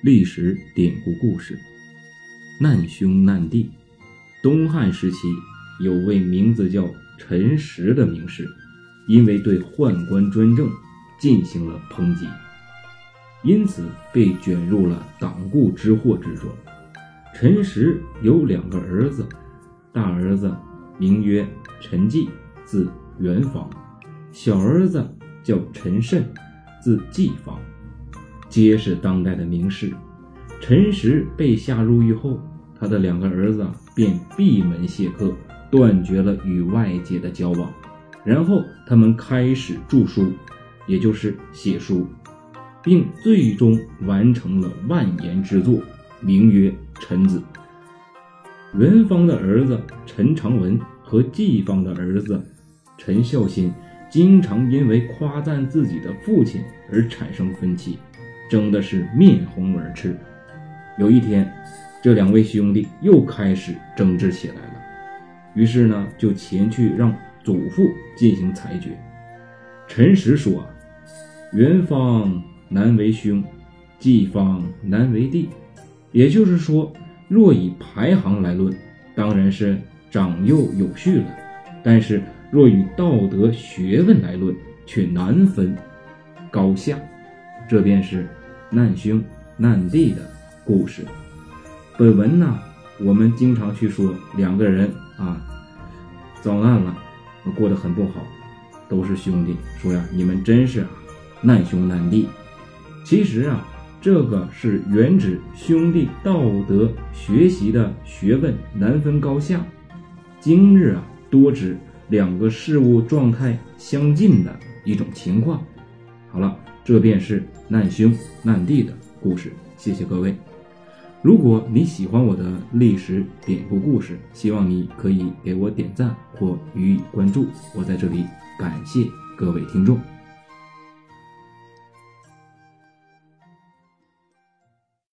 历史典故故事：难兄难弟。东汉时期，有位名字叫陈实的名士，因为对宦官专政进行了抨击，因此被卷入了党锢之祸之中。陈实有两个儿子，大儿子名曰陈纪，字元方；小儿子叫陈慎，字季方。皆是当代的名士。陈实被下入狱后，他的两个儿子便闭门谢客，断绝了与外界的交往。然后他们开始著书，也就是写书，并最终完成了万言之作，名曰《陈子》。元方的儿子陈长文和季方的儿子陈孝新，经常因为夸赞自己的父亲而产生分歧。争的是面红耳赤。有一天，这两位兄弟又开始争执起来了。于是呢，就前去让祖父进行裁决。陈实说：“啊元方难为兄，季方难为弟。也就是说，若以排行来论，当然是长幼有序了；但是若以道德学问来论，却难分高下。这便是。”难兄难弟的故事。本文呢，我们经常去说两个人啊遭难了，过得很不好，都是兄弟，说呀你们真是啊难兄难弟。其实啊，这个是原指兄弟道德学习的学问难分高下。今日啊，多指两个事物状态相近的一种情况。好了。这便是难兄难弟的故事。谢谢各位。如果你喜欢我的历史典故故事，希望你可以给我点赞或予以关注。我在这里感谢各位听众。